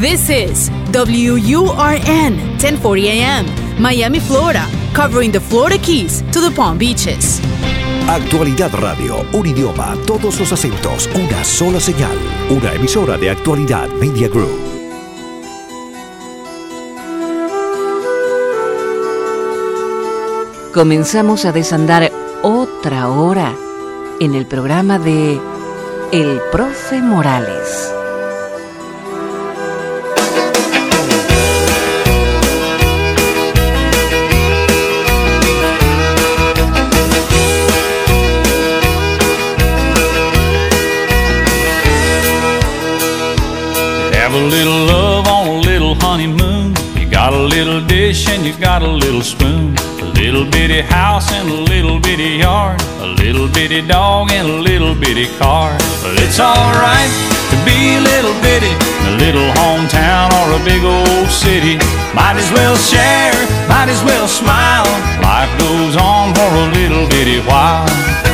This is WURN 1040 AM, Miami, Florida, covering the Florida Keys to the Palm Beaches. Actualidad Radio, un idioma, todos los acentos, una sola señal, una emisora de Actualidad Media Group. Comenzamos a desandar otra hora en el programa de El Profe Morales. A little love on a little honeymoon. You got a little dish and you got a little spoon. A little bitty house and a little bitty yard. A little bitty dog and a little bitty car. But it's alright to be a little bitty. A little hometown or a big old city. Might as well share, might as well smile. Life goes on for a little bitty while.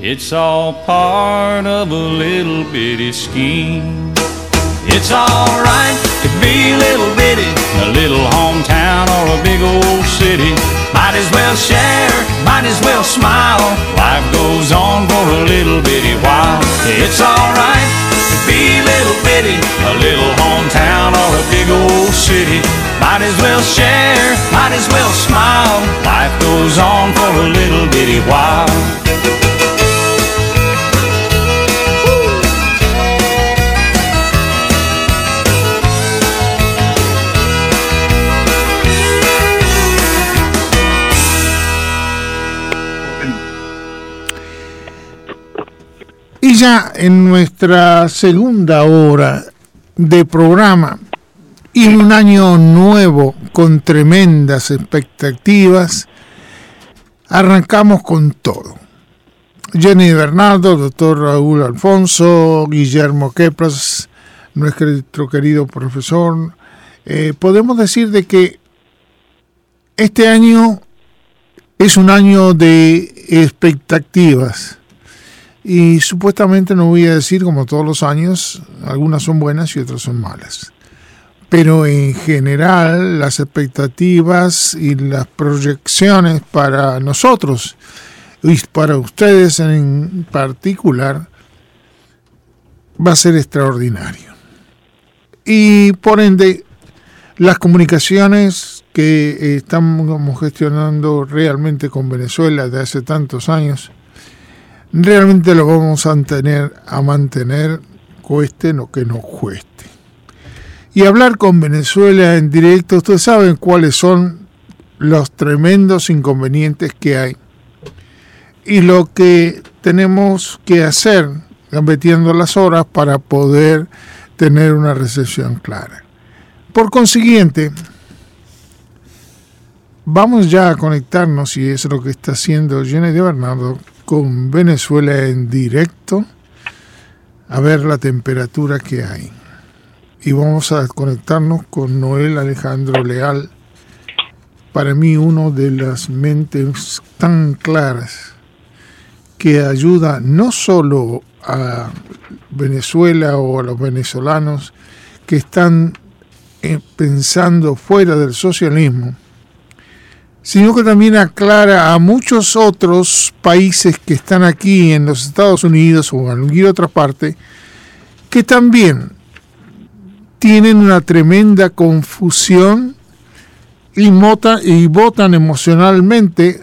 It's all part of a little bitty scheme. It's alright to be a little bitty, a little hometown or a big old city. Might as well share, might as well smile. Life goes on for a little bitty while. It's alright to be a little bitty, a little hometown or a big old city. Might as well share, might as well smile. Life goes on for a little bitty while. Ya en nuestra segunda hora de programa y en un año nuevo con tremendas expectativas, arrancamos con todo. Jenny Bernardo, doctor Raúl Alfonso, Guillermo Kepras, nuestro querido profesor, eh, podemos decir de que este año es un año de expectativas y supuestamente no voy a decir como todos los años, algunas son buenas y otras son malas. Pero en general las expectativas y las proyecciones para nosotros y para ustedes en particular va a ser extraordinario. Y por ende, las comunicaciones que estamos gestionando realmente con Venezuela de hace tantos años, realmente lo vamos a tener a mantener cueste lo que nos cueste. Y hablar con Venezuela en directo, ustedes saben cuáles son los tremendos inconvenientes que hay y lo que tenemos que hacer metiendo las horas para poder tener una recepción clara. Por consiguiente, vamos ya a conectarnos, y es lo que está haciendo Jenny de Bernardo, con Venezuela en directo, a ver la temperatura que hay. Y vamos a conectarnos con Noel Alejandro Leal, para mí uno de las mentes tan claras que ayuda no solo a Venezuela o a los venezolanos que están eh, pensando fuera del socialismo, sino que también aclara a muchos otros países que están aquí en los Estados Unidos o en cualquier otra parte, que también tienen una tremenda confusión y, y votan emocionalmente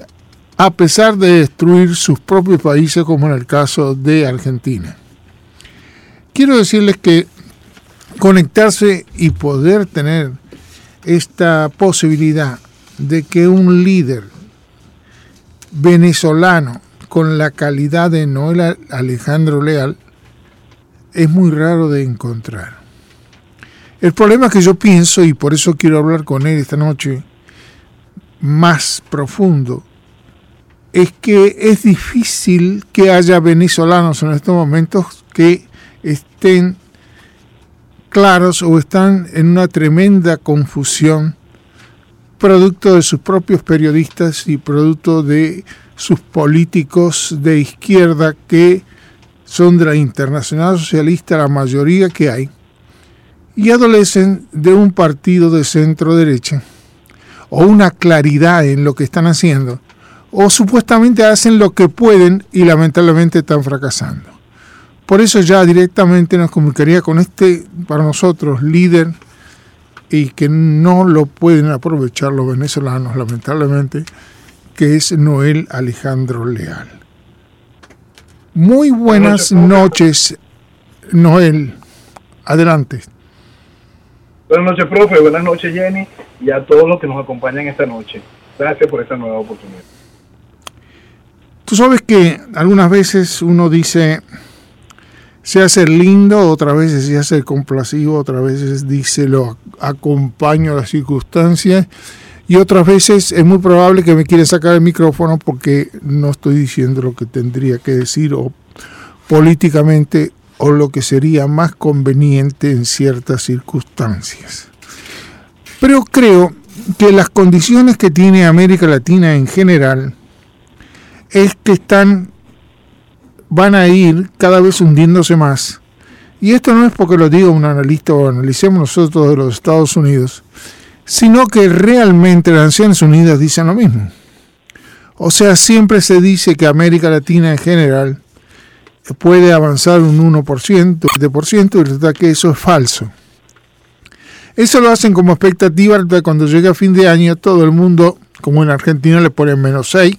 a pesar de destruir sus propios países, como en el caso de Argentina. Quiero decirles que conectarse y poder tener esta posibilidad de que un líder venezolano con la calidad de Noel Alejandro Leal es muy raro de encontrar. El problema que yo pienso, y por eso quiero hablar con él esta noche, más profundo, es que es difícil que haya venezolanos en estos momentos que estén claros o están en una tremenda confusión producto de sus propios periodistas y producto de sus políticos de izquierda que son de la Internacional Socialista, la mayoría que hay, y adolecen de un partido de centro derecha o una claridad en lo que están haciendo o supuestamente hacen lo que pueden y lamentablemente están fracasando. Por eso ya directamente nos comunicaría con este, para nosotros, líder y que no lo pueden aprovechar los venezolanos, lamentablemente, que es Noel Alejandro Leal. Muy buenas noches, Noel. Adelante. Buenas noches, profe. Buenas noches, Jenny. Y a todos los que nos acompañan esta noche. Gracias por esta nueva oportunidad. Tú sabes que algunas veces uno dice, se hace lindo, otras veces se hace complacido, otras veces dice lo acompaño a las circunstancias y otras veces es muy probable que me quiera sacar el micrófono porque no estoy diciendo lo que tendría que decir o políticamente o lo que sería más conveniente en ciertas circunstancias. Pero creo que las condiciones que tiene América Latina en general es que están, van a ir cada vez hundiéndose más. Y esto no es porque lo diga un analista o analicemos nosotros de los Estados Unidos, sino que realmente las Naciones Unidas dicen lo mismo. O sea, siempre se dice que América Latina en general puede avanzar un 1%, 7%, y resulta que eso es falso. Eso lo hacen como expectativa cuando llega fin de año todo el mundo, como en Argentina, le ponen menos 6,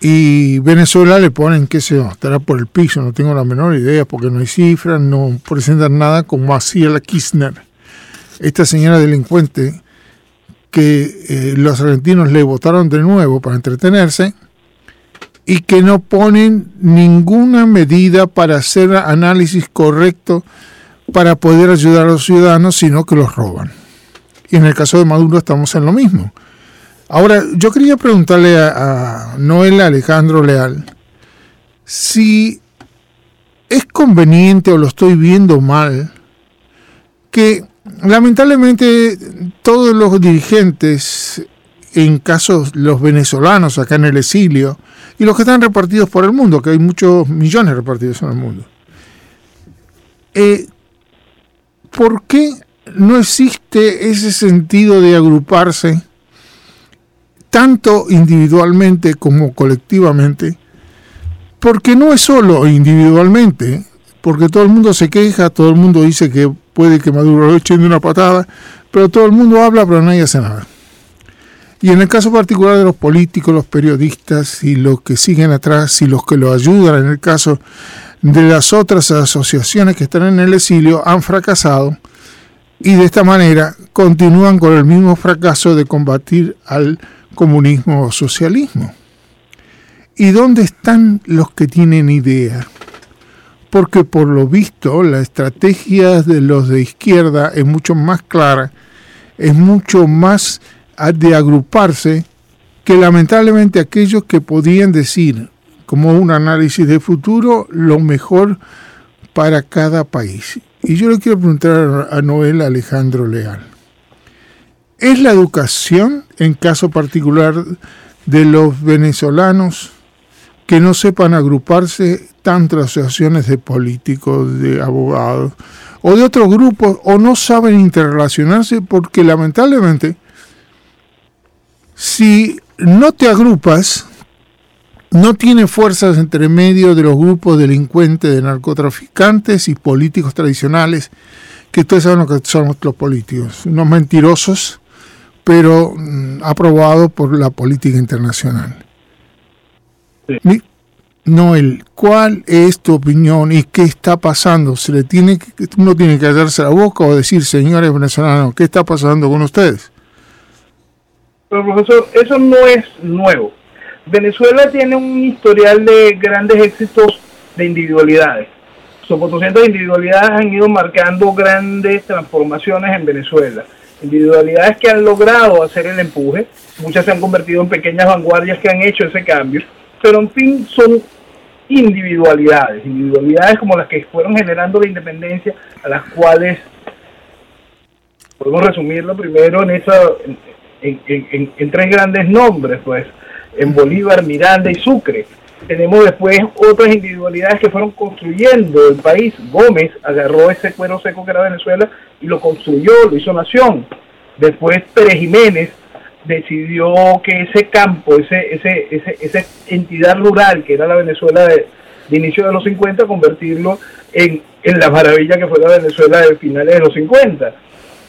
y Venezuela le ponen, qué sé yo, estará por el piso, no tengo la menor idea, porque no hay cifras, no presentan nada como hacía la Kirchner, esta señora delincuente que eh, los argentinos le votaron de nuevo para entretenerse y que no ponen ninguna medida para hacer análisis correcto para poder ayudar a los ciudadanos, sino que los roban. Y en el caso de Maduro estamos en lo mismo. Ahora, yo quería preguntarle a, Noel Alejandro Leal si es conveniente o lo estoy viendo mal que lamentablemente todos los dirigentes, en casos los venezolanos acá en el exilio, y los que están repartidos por el mundo, que hay muchos millones repartidos en el mundo, eh, ¿por qué no existe ese sentido de agruparse? Tanto individualmente como colectivamente, porque no es solo individualmente, porque todo el mundo se queja, todo el mundo dice que puede que Maduro lo echen de una patada, pero todo el mundo habla, pero nadie hace nada. Y en el caso particular de los políticos, los periodistas y los que siguen atrás y los que lo ayudan, en el caso de las otras asociaciones que están en el exilio, han fracasado y de esta manera continúan con el mismo fracaso de combatir al comunismo o socialismo. ¿Y dónde están los que tienen idea? Porque por lo visto la estrategia de los de izquierda es mucho más clara, es mucho más de agruparse que lamentablemente aquellos que podían decir, como un análisis de futuro, lo mejor para cada país. Y yo le quiero preguntar a Noel Alejandro Leal. ¿Es la educación, en caso particular de los venezolanos, que no sepan agruparse tantas asociaciones de políticos, de abogados o de otros grupos, o no saben interrelacionarse porque lamentablemente si no te agrupas, no tiene fuerzas entre medio de los grupos delincuentes, de narcotraficantes y políticos tradicionales, que ustedes saben lo que son los políticos, unos mentirosos, pero mm, aprobados por la política internacional. Sí. Noel, ¿cuál es tu opinión y qué está pasando? ¿Se le tiene que, uno tiene que hallarse la boca o decir, señores venezolanos, qué está pasando con ustedes? Pero profesor, eso no es nuevo. Venezuela tiene un historial de grandes éxitos de individualidades. Son 400 individualidades han ido marcando grandes transformaciones en Venezuela. Individualidades que han logrado hacer el empuje, muchas se han convertido en pequeñas vanguardias que han hecho ese cambio, pero en fin son individualidades, individualidades como las que fueron generando la independencia, a las cuales podemos resumirlo primero en esa en, en, en, tres grandes nombres, pues, en Bolívar, Miranda y Sucre. Tenemos después otras individualidades que fueron construyendo el país. Gómez agarró ese cuero seco que era Venezuela y lo construyó, lo hizo nación. Después Pérez Jiménez decidió que ese campo, ese, ese, ese, esa entidad rural que era la Venezuela de, de inicio de los 50, convertirlo en, en, la maravilla que fue la Venezuela de finales de los 50.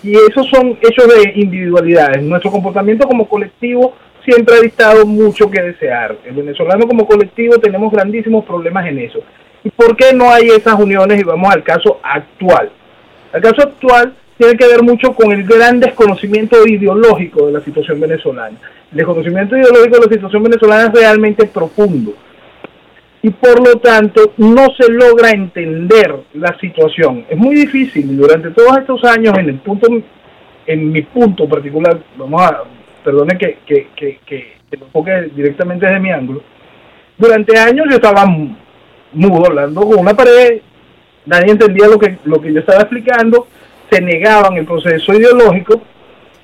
Y esos son hechos de individualidades. Nuestro comportamiento como colectivo siempre ha dictado mucho que desear. El venezolano como colectivo tenemos grandísimos problemas en eso. ¿Y por qué no hay esas uniones? Y vamos al caso actual. El caso actual tiene que ver mucho con el gran desconocimiento ideológico de la situación venezolana. El desconocimiento ideológico de la situación venezolana es realmente profundo y por lo tanto no se logra entender la situación. Es muy difícil durante todos estos años en el punto, en mi punto particular, vamos a, perdone que, que, que, que, lo enfoque directamente desde mi ángulo, durante años yo estaba mudo hablando con una pared, nadie entendía lo que, lo que yo estaba explicando, se negaban el proceso ideológico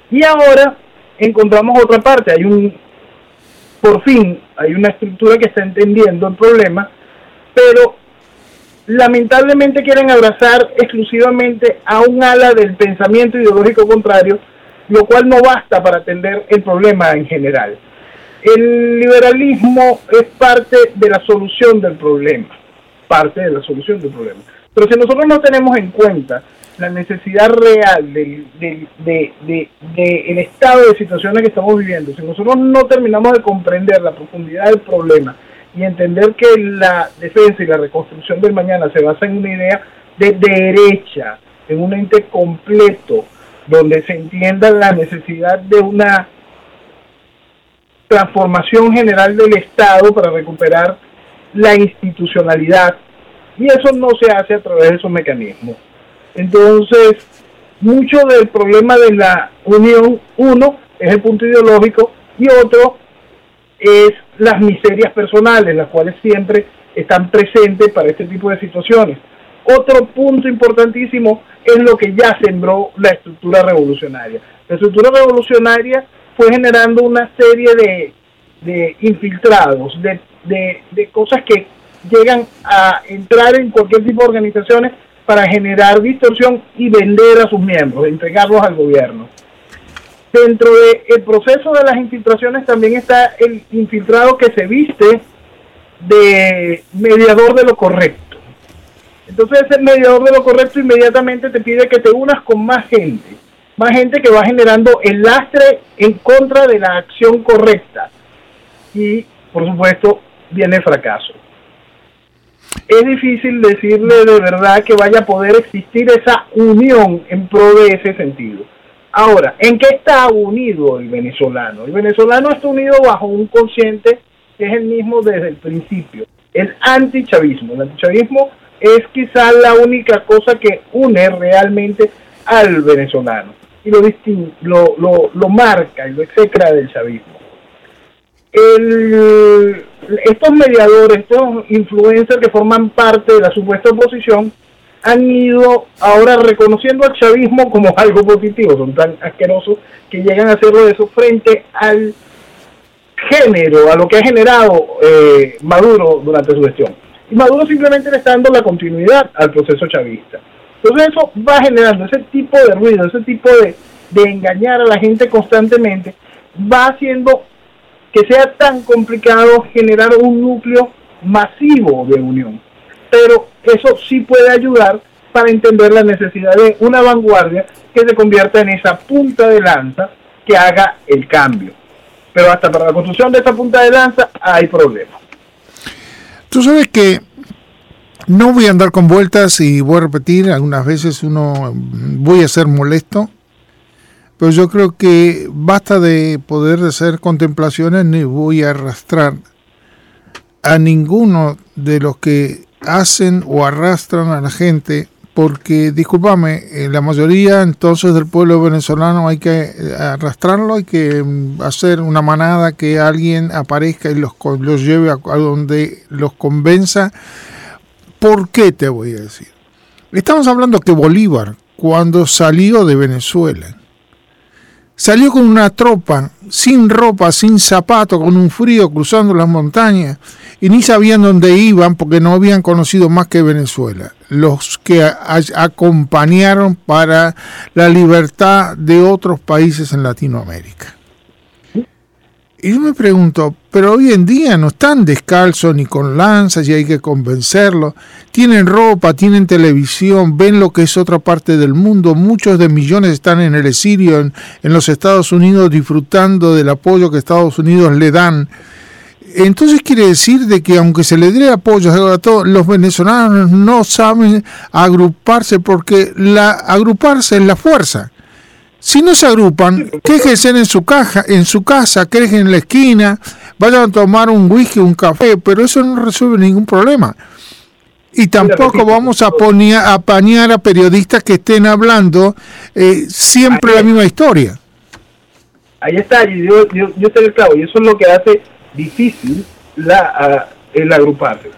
y ahora encontramos otra parte, hay un, por fin, hay una estructura que está entendiendo el problema, pero lamentablemente quieren abrazar exclusivamente a un ala del pensamiento ideológico contrario, lo cual no basta para atender el problema en general. El liberalismo es parte de la solución del problema, parte de la solución del problema. Pero si nosotros no tenemos en cuenta la necesidad real del, del de, de, de, estado de situaciones que estamos viviendo, si nosotros no terminamos de comprender la profundidad del problema y entender que la defensa y la reconstrucción del mañana se basa en una idea de derecha, en un ente completo, donde se entienda la necesidad de una transformación general del Estado para recuperar la institucionalidad. Y eso no se hace a través de esos mecanismos. Entonces, mucho del problema de la unión, uno, es el punto ideológico y otro es las miserias personales, las cuales siempre están presentes para este tipo de situaciones. Otro punto importantísimo es lo que ya sembró la estructura revolucionaria. La estructura revolucionaria fue generando una serie de, de infiltrados, de, de, de cosas que llegan a entrar en cualquier tipo de organizaciones para generar distorsión y vender a sus miembros, entregarlos al gobierno. Dentro del proceso de las infiltraciones también está el infiltrado que se viste de mediador de lo correcto. Entonces ese mediador de lo correcto inmediatamente te pide que te unas con más gente, más gente que va generando el lastre en contra de la acción correcta. Y por supuesto viene el fracaso es difícil decirle de verdad que vaya a poder existir esa unión en pro de ese sentido. Ahora, ¿en qué está unido el venezolano? El venezolano está unido bajo un consciente que es el mismo desde el principio, el antichavismo. El antichavismo es quizá la única cosa que une realmente al venezolano. Y lo, lo, lo, lo marca y lo execra del chavismo. El, estos mediadores, estos influencers que forman parte de la supuesta oposición, han ido ahora reconociendo al chavismo como algo positivo, son tan asquerosos que llegan a hacerlo de eso frente al género a lo que ha generado eh, Maduro durante su gestión. Maduro simplemente le está dando la continuidad al proceso chavista. Entonces eso va generando ese tipo de ruido, ese tipo de, de engañar a la gente constantemente, va haciendo que sea tan complicado generar un núcleo masivo de unión. Pero eso sí puede ayudar para entender la necesidad de una vanguardia que se convierta en esa punta de lanza que haga el cambio. Pero hasta para la construcción de esa punta de lanza hay problemas. Tú sabes que no voy a andar con vueltas y voy a repetir, algunas veces uno voy a ser molesto, pero yo creo que basta de poder hacer contemplaciones ni voy a arrastrar a ninguno de los que hacen o arrastran a la gente porque, discúlpame, eh, la mayoría entonces del pueblo venezolano hay que eh, arrastrarlo, hay que mm, hacer una manada que alguien aparezca y los, los lleve a, a donde los convenza. ¿Por qué te voy a decir? Estamos hablando que Bolívar, cuando salió de Venezuela, salió con una tropa, sin ropa, sin zapato, con un frío, cruzando las montañas, y ni sabían dónde iban porque no habían conocido más que Venezuela. Los que acompañaron para la libertad de otros países en Latinoamérica. Y yo me pregunto, pero hoy en día no están descalzos ni con lanzas y hay que convencerlos. Tienen ropa, tienen televisión, ven lo que es otra parte del mundo. Muchos de millones están en el exilio en, en los Estados Unidos disfrutando del apoyo que Estados Unidos le dan. Entonces quiere decir de que aunque se le dé apoyo a todos, los venezolanos no saben agruparse porque la agruparse es la fuerza. Si no se agrupan, quéjense en su caja, en su casa, quejen en la esquina, vayan a tomar un whisky, un café, pero eso no resuelve ningún problema. Y tampoco vamos a poner a apañar a periodistas que estén hablando eh, siempre la misma historia. Ahí está, yo, yo, yo estoy el clavo, y eso es lo que hace difícil la, uh, el agruparse.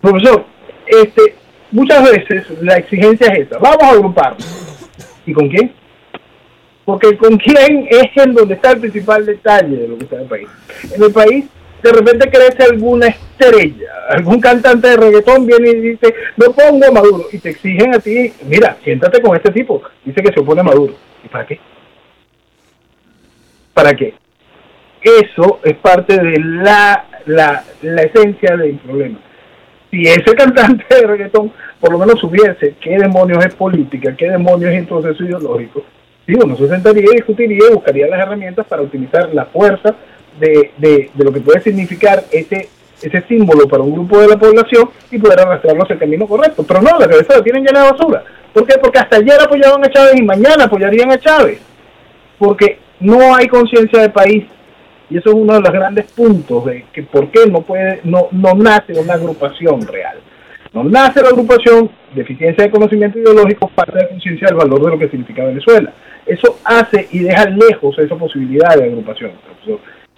Profesor, este, muchas veces la exigencia es esa, vamos a agruparnos. ¿Y con quién? Porque con quién es en donde está el principal detalle de lo que está en el país. En el país de repente crece alguna estrella, algún cantante de reggaetón viene y dice, no pongo a Maduro, y te exigen a ti, mira, siéntate con este tipo, dice que se opone a Maduro. ¿Y para qué? ¿Para qué? Eso es parte de la, la, la esencia del problema. Si ese cantante de reggaetón por lo menos supiese qué demonios es política, qué demonios es proceso ideológico, sí, uno se sentaría y discutiría y buscaría las herramientas para utilizar la fuerza de, de, de, lo que puede significar ese, ese símbolo para un grupo de la población y poder arrastrarlo hacia el camino correcto. Pero no, la cabeza la tienen llena de basura. ¿Por qué? Porque hasta ayer apoyaban a Chávez y mañana apoyarían a Chávez. Porque no hay conciencia de país. Y eso es uno de los grandes puntos de que por qué no puede, no, no nace una agrupación real. No nace la agrupación, deficiencia de conocimiento ideológico, falta de conciencia del valor de lo que significa Venezuela. Eso hace y deja lejos esa posibilidad de agrupación.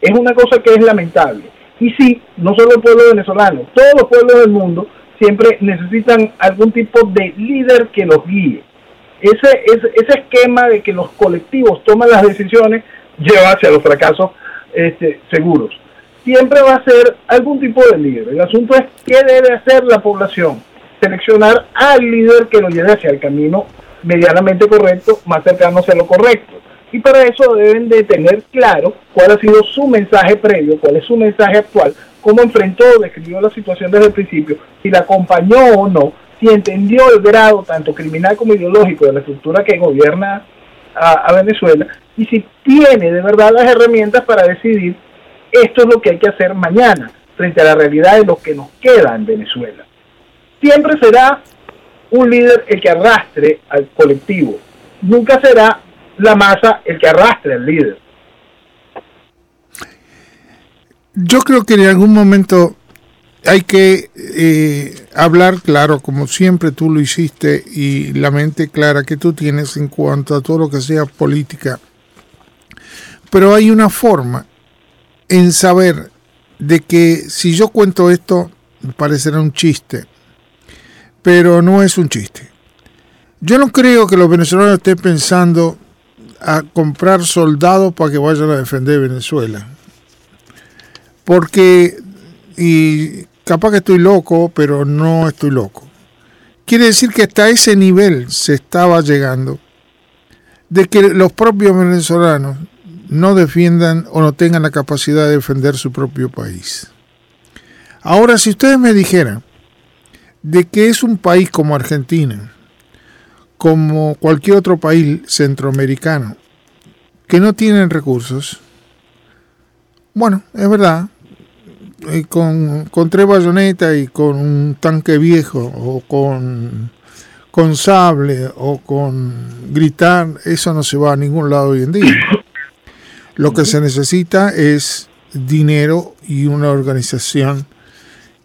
Es una cosa que es lamentable. Y sí, no solo el pueblo venezolano, todos los pueblos del mundo siempre necesitan algún tipo de líder que los guíe. Ese, ese, ese esquema de que los colectivos toman las decisiones lleva hacia los fracasos este, seguros. Siempre va a ser algún tipo de líder. El asunto es qué debe hacer la población. Seleccionar al líder que lo lleve hacia el camino medianamente correcto, más cercano hacia lo correcto y para eso deben de tener claro cuál ha sido su mensaje previo, cuál es su mensaje actual, cómo enfrentó o describió la situación desde el principio, si la acompañó o no, si entendió el grado tanto criminal como ideológico de la estructura que gobierna a, Venezuela y si tiene de verdad las herramientas para decidir esto es lo que hay que hacer mañana frente a la realidad de lo que nos queda en Venezuela. Siempre será un líder el que arrastre al colectivo, nunca será la masa el que arrastra el líder. Yo creo que en algún momento hay que eh, hablar claro, como siempre tú lo hiciste, y la mente clara que tú tienes en cuanto a todo lo que sea política. Pero hay una forma en saber de que si yo cuento esto, parecerá un chiste, pero no es un chiste. Yo no creo que los venezolanos estén pensando a comprar soldados para que vayan a defender Venezuela. Porque, y capaz que estoy loco, pero no estoy loco. Quiere decir que hasta ese nivel se estaba llegando de que los propios venezolanos no defiendan o no tengan la capacidad de defender su propio país. Ahora, si ustedes me dijeran de que es un país como Argentina, como cualquier otro país centroamericano, que no tienen recursos, bueno, es verdad, con, con tres bayonetas y con un tanque viejo o con, con sable o con gritar, eso no se va a ningún lado hoy en día. Lo que se necesita es dinero y una organización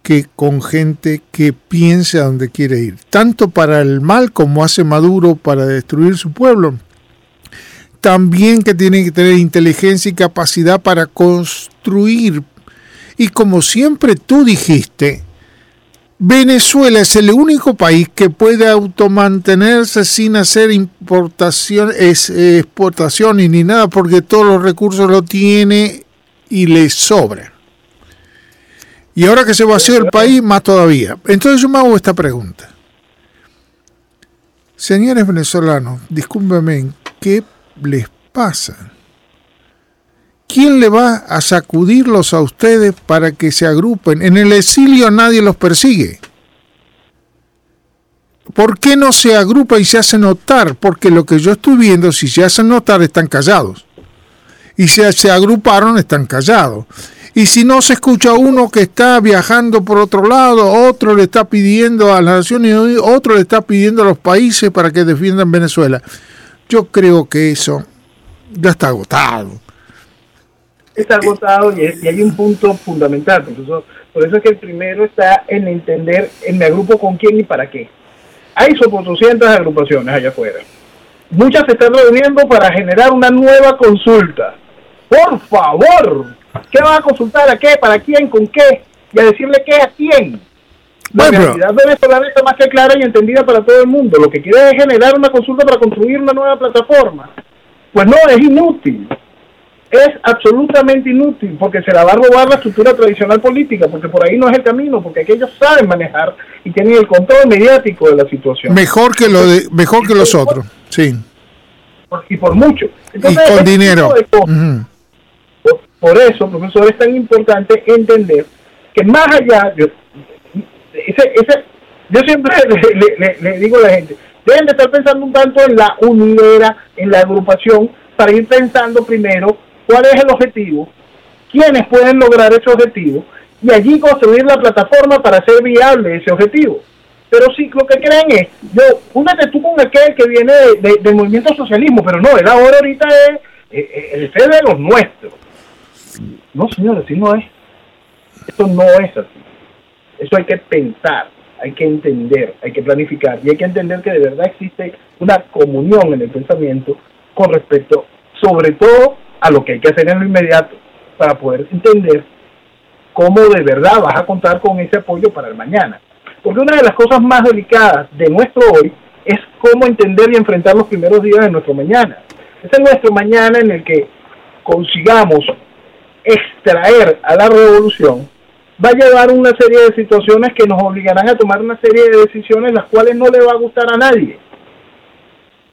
que con gente que piense a dónde quiere ir, tanto para el mal como hace Maduro para destruir su pueblo, también que tiene que tener inteligencia y capacidad para construir. Y como siempre tú dijiste, Venezuela es el único país que puede automantenerse sin hacer importación, es, exportaciones ni nada, porque todos los recursos lo tiene y le sobra. Y ahora que se vació el país, más todavía. Entonces yo me hago esta pregunta. Señores venezolanos, discúlpenme, ¿qué les pasa? ¿Quién le va a sacudirlos a ustedes para que se agrupen? En el exilio nadie los persigue. ¿Por qué no se agrupa y se hace notar? Porque lo que yo estoy viendo, si se hacen notar, están callados. Y si se agruparon, están callados. Y si no se escucha uno que está viajando por otro lado, otro le está pidiendo a las Naciones Unidas, otro le está pidiendo a los países para que defiendan Venezuela. Yo creo que eso ya está agotado. Está agotado y, hay un punto fundamental. por eso es que el primero está en entender en me agrupo con quién y para qué. Hay sobre 200 agrupaciones allá afuera. Muchas se están reuniendo para generar una nueva consulta. Por favor, ¿Qué va a consultar? ¿A qué? ¿Para quién? ¿Con qué? Y a decirle qué a quién. La realidad venezolana está más que clara y entendida para todo el mundo. Lo que quiere es generar una consulta para construir una nueva plataforma. Pues no, es inútil. Es absolutamente inútil porque se la va a robar la estructura tradicional política, porque por ahí no es el camino, porque aquellos saben manejar y tienen el control mediático de la situación. Mejor que lo de, mejor que los otros, sí. Y por mucho. y con dinero. Por eso, profesor, es tan importante entender que más allá, yo, ese, ese, yo siempre le, digo a la gente, deben de estar pensando un tanto en la unidad, en la agrupación, para ir pensando primero cuál es el objetivo, quiénes pueden lograr ese objetivo, y allí construir la plataforma para hacer viable ese objetivo. Pero sí, lo que creen es, yo, únete tú con aquel que viene del movimiento socialismo, pero no, él ahora ahorita es el fe de los nuestros. No, señor, así no es. Esto no es así. Eso hay que pensar, hay que entender, hay que planificar y hay que entender que de verdad existe una comunión en el pensamiento con respecto, sobre todo, a lo que hay que hacer en lo inmediato para poder entender cómo de verdad vas a contar con ese apoyo para el mañana. Porque una de las cosas más delicadas de nuestro hoy es cómo entender y enfrentar los primeros días de nuestro mañana. Ese es nuestro mañana en el que consigamos extraer a la revolución va a llevar una serie de situaciones que nos obligarán a tomar una serie de decisiones las cuales no le va a gustar a nadie.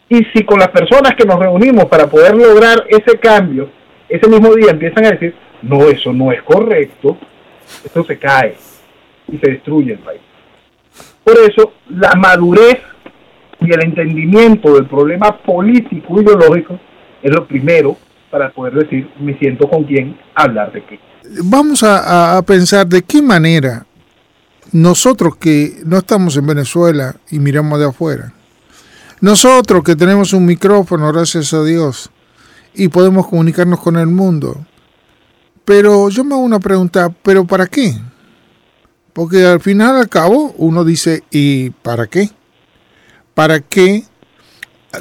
Y si con las personas que nos reunimos para poder lograr ese cambio, ese mismo día empiezan a decir, no, eso no es correcto, esto se cae y se destruye el país. Por eso, la madurez y el entendimiento del problema político ideológico es lo primero para poder decir, me siento con quién hablar de qué. Vamos a, pensar de qué manera nosotros que no estamos en Venezuela y miramos de afuera, nosotros que tenemos un micrófono, gracias a Dios, y podemos comunicarnos con el mundo, pero yo me hago una pregunta, ¿pero para qué? Porque al final, al cabo, uno dice, ¿y para qué? ¿Para qué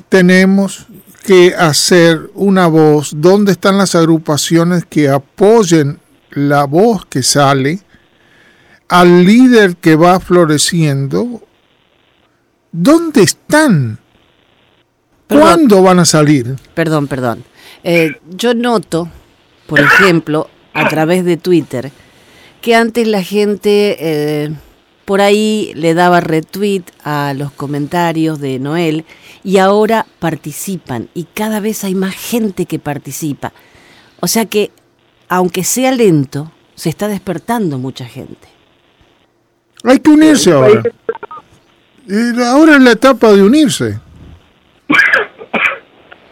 tenemos que hacer una voz, dónde están las agrupaciones que apoyen la voz que sale, al líder que va floreciendo, ¿dónde están? ¿Cuándo van a salir? Perdón, perdón. Eh, yo noto, por ejemplo, a través de Twitter que antes la gente eh, por ahí le daba retweet a los comentarios de Noel y ahora participan y cada vez hay más gente que participa. O sea que, aunque sea lento, se está despertando mucha gente. Hay que unirse ahora. Ahora es la etapa de unirse.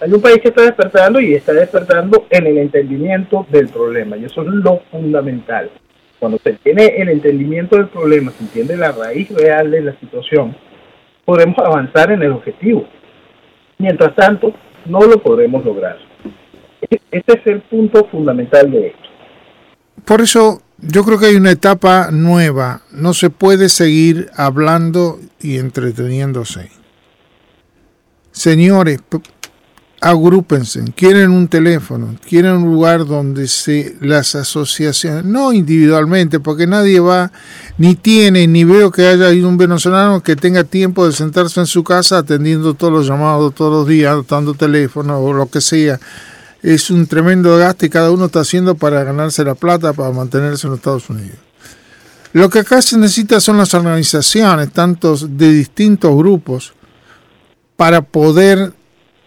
Hay un país que está despertando y está despertando en el entendimiento del problema y eso es lo fundamental. Cuando se tiene el entendimiento del problema, se entiende la raíz real de la situación, podremos avanzar en el objetivo. Mientras tanto, no lo podremos lograr. Este es el punto fundamental de esto. Por eso yo creo que hay una etapa nueva. No se puede seguir hablando y entreteniéndose. Señores, agrúpense, quieren un teléfono, quieren un lugar donde se las asociaciones, no individualmente, porque nadie va, ni tiene, ni veo que haya un venezolano que tenga tiempo de sentarse en su casa atendiendo todos los llamados todos los días, dando teléfono o lo que sea. Es un tremendo gasto y cada uno está haciendo para ganarse la plata, para mantenerse en los Estados Unidos. Lo que acá se necesita son las organizaciones, tantos de distintos grupos, para poder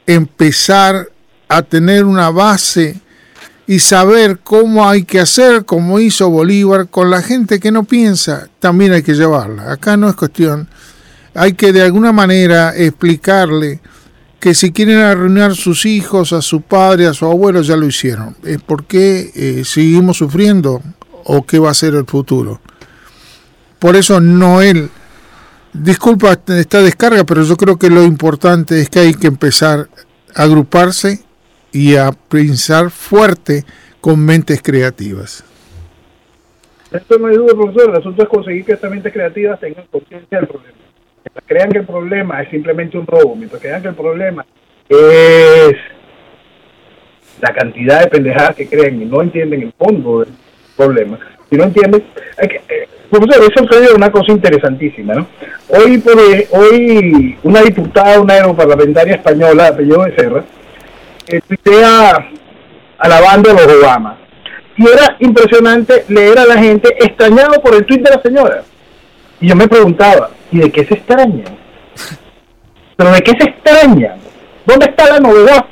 empezar a tener una base y saber cómo hay que hacer, como hizo Bolívar, con la gente que no piensa, también hay que llevarla. Acá no es cuestión, hay que de alguna manera explicarle que si quieren arruinar sus hijos, a su padre, a su abuelo, ya lo hicieron. Es porque eh, seguimos sufriendo o qué va a ser el futuro. Por eso Noel Disculpa esta descarga, pero yo creo que lo importante es que hay que empezar a agruparse y a pensar fuerte con mentes creativas. Esto no hay duda, profesor. El asunto es conseguir que estas mentes creativas tengan conciencia del problema. Mientras crean que el problema es simplemente un robo, mientras crean que el problema es la cantidad de pendejadas que creen y no entienden el fondo del problema, si no entienden, hay que, eh, profesor, eso es una cosa interesantísima, ¿no? Hoy, por, eh, hoy una diputada, una aeroparlamentaria española, apellido de Serra, eh, tuitea alabando a los Obama. Y era impresionante leer a la gente extrañado por el tuit de la señora. Y yo me preguntaba, ¿y de qué se extrañan? ¿Pero de qué se extrañan? ¿Dónde está la novedad?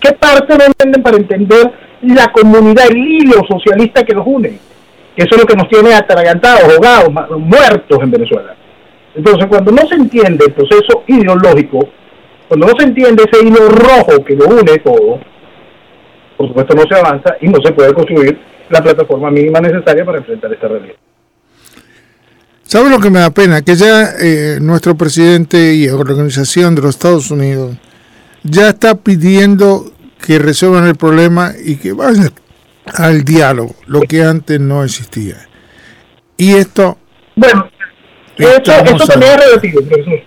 ¿Qué parte no entienden para entender la comunidad, el hilo socialista que los une? Eso es lo que nos tiene atragantados, ahogados, muertos en Venezuela. Entonces, cuando no se entiende el proceso ideológico, cuando no se entiende ese hilo rojo que lo une todo, por supuesto no se avanza y no se puede construir la plataforma mínima necesaria para enfrentar esta realidad. ¿Sabe lo que me da pena? Que ya eh, nuestro presidente y organización de los Estados Unidos ya está pidiendo que resuelvan el problema y que vayan al diálogo, lo que antes no existía. Y esto... Bueno, eso, también es relativo, profesor.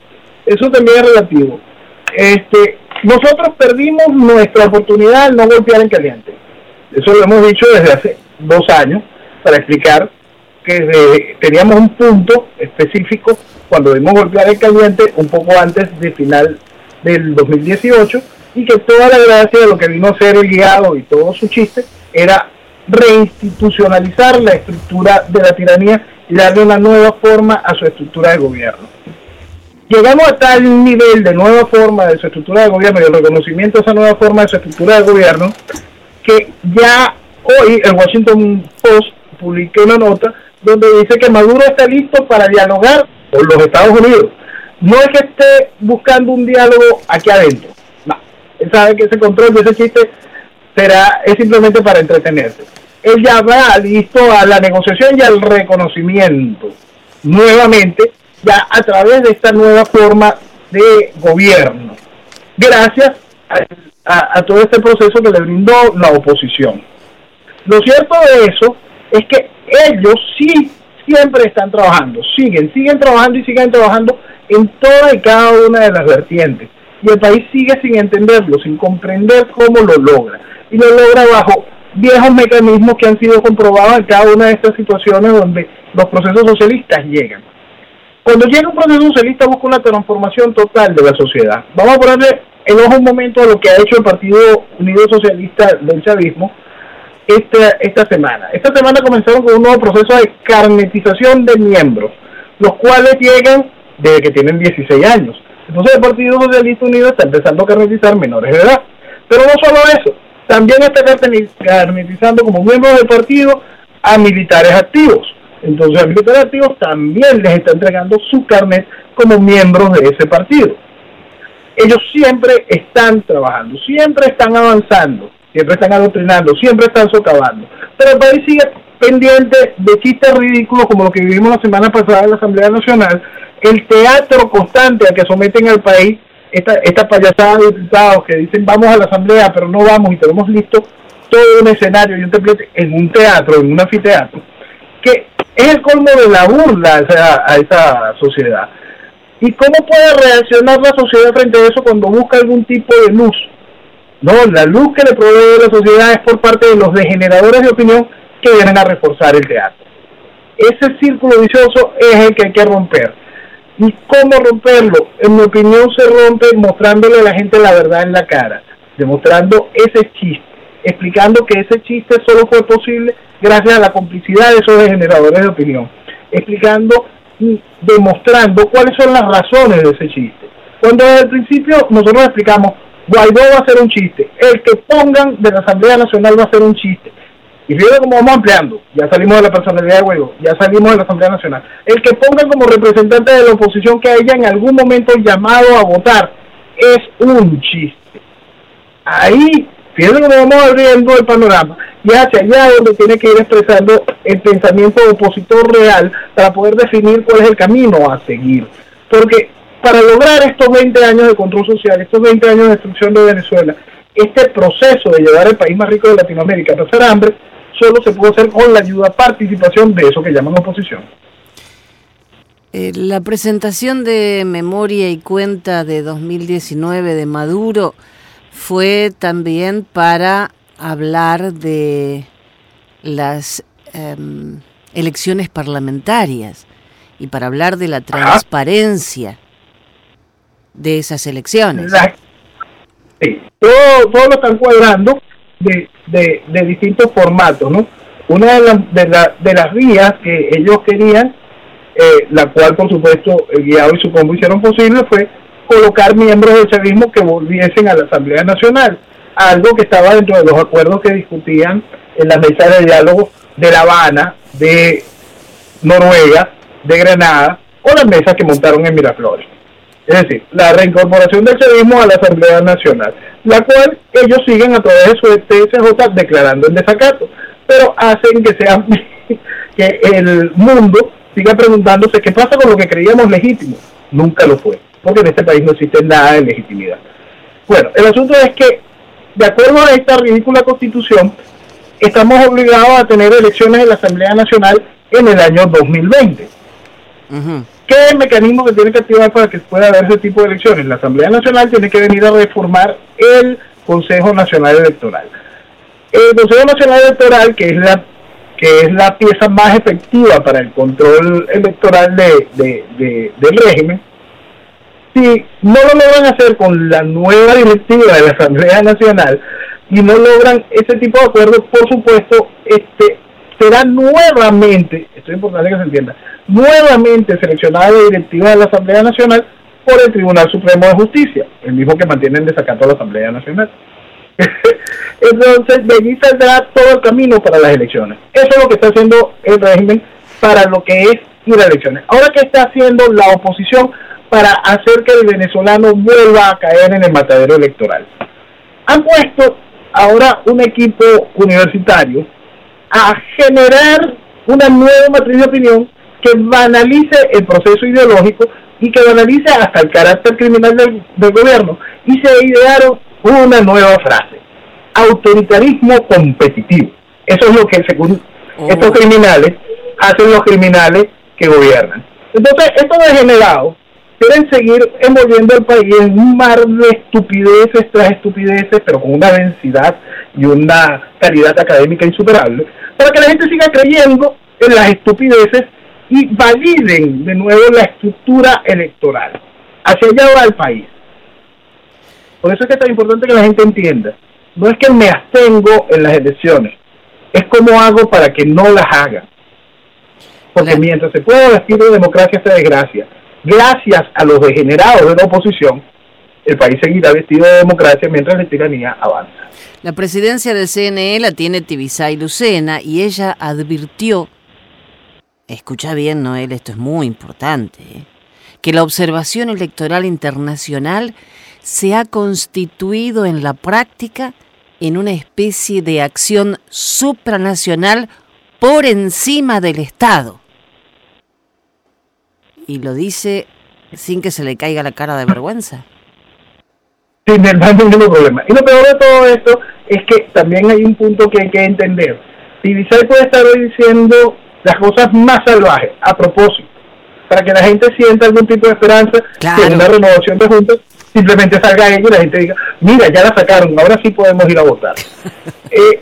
Eso también es relativo. Este, nosotros perdimos nuestra oportunidad de no golpear en caliente. Eso lo hemos dicho desde hace dos años para explicar que teníamos un punto específico cuando debimos golpear en caliente un poco antes del final del 2018 y que toda la gracia de lo que vino a ser el guiado y todo su chiste era reinstitucionalizar la estructura de la tiranía y darle una nueva forma a su estructura de gobierno. Llegamos a tal nivel de nueva forma de su estructura de gobierno y el reconocimiento de esa nueva forma de su estructura de gobierno que ya hoy el Washington Post publicó una nota donde dice que Maduro está listo para dialogar con los Estados Unidos. No es que esté buscando un diálogo aquí adentro. No. Él sabe que ese control ese chiste será, es simplemente para entretenerse. Él ya va listo a la negociación y al reconocimiento, nuevamente, ya a través de esta nueva forma de gobierno, gracias a, todo este proceso que le brindó la oposición. Lo cierto de eso es que ellos sí siempre están trabajando, siguen, siguen trabajando y siguen trabajando en toda y cada una de las vertientes. Y el país sigue sin entenderlo, sin comprender cómo lo logra y lo logra bajo viejos mecanismos que han sido comprobados en cada una de estas situaciones donde los procesos socialistas llegan. Cuando llega un proceso socialista busca una transformación total de la sociedad. Vamos a ponerle el ojo un momento a lo que ha hecho el Partido Unido Socialista del Chavismo esta, esta semana. Esta semana comenzaron con un nuevo proceso de carnetización de miembros, los cuales llegan desde que tienen 16 años. Entonces el Partido Socialista Unido está empezando a carnetizar menores de edad. Pero no solo eso, también está carnetizando como miembros del partido a militares activos. Entonces a militares activos también les está entregando su carnet como miembros de ese partido. Ellos siempre están trabajando, siempre están avanzando, siempre están adoctrinando, siempre están socavando. Pero el país sigue pendiente de chistes ridículos como lo que vivimos la semana pasada en la Asamblea Nacional, el teatro constante al que someten al país esta, esta payasada de diputados que dicen vamos a la asamblea pero no vamos y tenemos listo todo un escenario y un templete en un teatro, en un anfiteatro, que es el colmo de la burla a esa sociedad. ¿Y cómo puede reaccionar la sociedad frente a eso cuando busca algún tipo de luz? No, la luz que le provee la sociedad es por parte de los degeneradores de opinión que vienen a reforzar el teatro. Ese círculo vicioso es el que hay que romper. ¿Y cómo romperlo? En mi opinión se rompe mostrándole a la gente la verdad en la cara, demostrando ese chiste, explicando que ese chiste solo fue posible gracias a la complicidad de esos degeneradores de opinión, explicando y demostrando cuáles son las razones de ese chiste. Cuando desde el principio nosotros explicamos, Guaidó va a ser un chiste, el que pongan de la Asamblea Nacional va a ser un chiste, y fíjate cómo vamos ampliando. Ya salimos de la personalidad de Guaidó, ya salimos de la Asamblea Nacional. El que pongan como representante de la oposición que haya en algún momento llamado a votar es un chiste. Ahí, fíjense cómo vamos abriendo el panorama y hacia allá donde tiene que ir expresando el pensamiento opositor real para poder definir cuál es el camino a seguir. Porque para lograr estos 20 años de control social, estos 20 años de destrucción de Venezuela, este proceso de llevar al país más rico de Latinoamérica a pasar hambre, solo se puede hacer con la ayuda, participación de eso que llaman oposición. Eh, la presentación de memoria y cuenta de 2019 de Maduro fue también para hablar de las em, elecciones parlamentarias y para hablar de la transparencia de esas elecciones. sí, todo, todo lo están cuadrando de, de, distintos formatos, ¿no? Una de, las de, las vías que ellos querían, eh, la cual por supuesto el guiado y su combo hicieron posible, fue colocar miembros del chavismo que volviesen a la Asamblea Nacional, algo que estaba dentro de los acuerdos que discutían en la mesa de diálogo de La Habana, de Noruega, de Granada, o las mesas que montaron en Miraflores. Es decir, la reincorporación del chavismo a la Asamblea Nacional, la cual ellos siguen a través de su TSJ declarando en desacato, pero hacen que sea que el mundo siga preguntándose qué pasa con lo que creíamos legítimo. Nunca lo fue, porque en este país no existe nada de legitimidad. Bueno, el asunto es que, de acuerdo a esta ridícula constitución, estamos obligados a tener elecciones en la Asamblea Nacional en el año 2020. ¿Qué mecanismo que tiene que activar para que pueda haber ese tipo de elecciones? La Asamblea Nacional tiene que venir a reformar el Consejo Nacional Electoral. El Consejo Nacional Electoral, que es la que es la pieza más efectiva para el control electoral de, del régimen, si no lo logran hacer con la nueva directiva de la Asamblea Nacional y no logran ese tipo de acuerdos, por supuesto, este será nuevamente, esto es importante que se entienda, nuevamente seleccionada de directiva de la Asamblea Nacional por el Tribunal Supremo de Justicia, el mismo que mantiene en desacato a la Asamblea Nacional. Entonces, de allí todo el camino para las elecciones. Eso es lo que está haciendo el régimen para lo que es ir a elecciones. Ahora, ¿qué está haciendo la oposición para hacer que el venezolano vuelva a caer en el matadero electoral? Han puesto ahora un equipo universitario a generar una nueva matriz de opinión que banalice el proceso ideológico y que banalice hasta el carácter criminal del, gobierno. Y se idearon una nueva frase, autoritarismo competitivo. Eso es lo que según oh. estos criminales hacen los criminales que gobiernan. Entonces, estos degenerados quieren seguir envolviendo el país en un mar de estupideces tras estupideces, pero con una densidad y una calidad académica insuperable, para que la gente siga creyendo en las estupideces y validen de nuevo la estructura electoral. Hacia allá va el país. Por eso es que es tan importante que la gente entienda. No es que me abstengo en las elecciones. es cómo hago para que no las hagan. Porque mientras se pueda vestir de democracia esta desgracia, gracias a los degenerados de la oposición, el país seguirá vestido de democracia mientras la tiranía avanza. La presidencia del CNE la tiene Tibisay Lucena y ella advirtió, escucha bien Noel, esto es muy importante, ¿eh? que la observación electoral internacional se ha constituido en la práctica en una especie de acción supranacional por encima del Estado. Y lo dice sin que se le caiga la cara de vergüenza. sin el más mínimo problema. Y lo peor de todo esto es que también hay un punto que hay que entender. Tibisay puede estar hoy diciendo las cosas más salvajes, a propósito, para que la gente sienta algún tipo de esperanza Claro. que en una renovación de juntas simplemente salga ella y la gente diga, mira, ya la sacaron, ahora sí podemos ir a votar. Eh,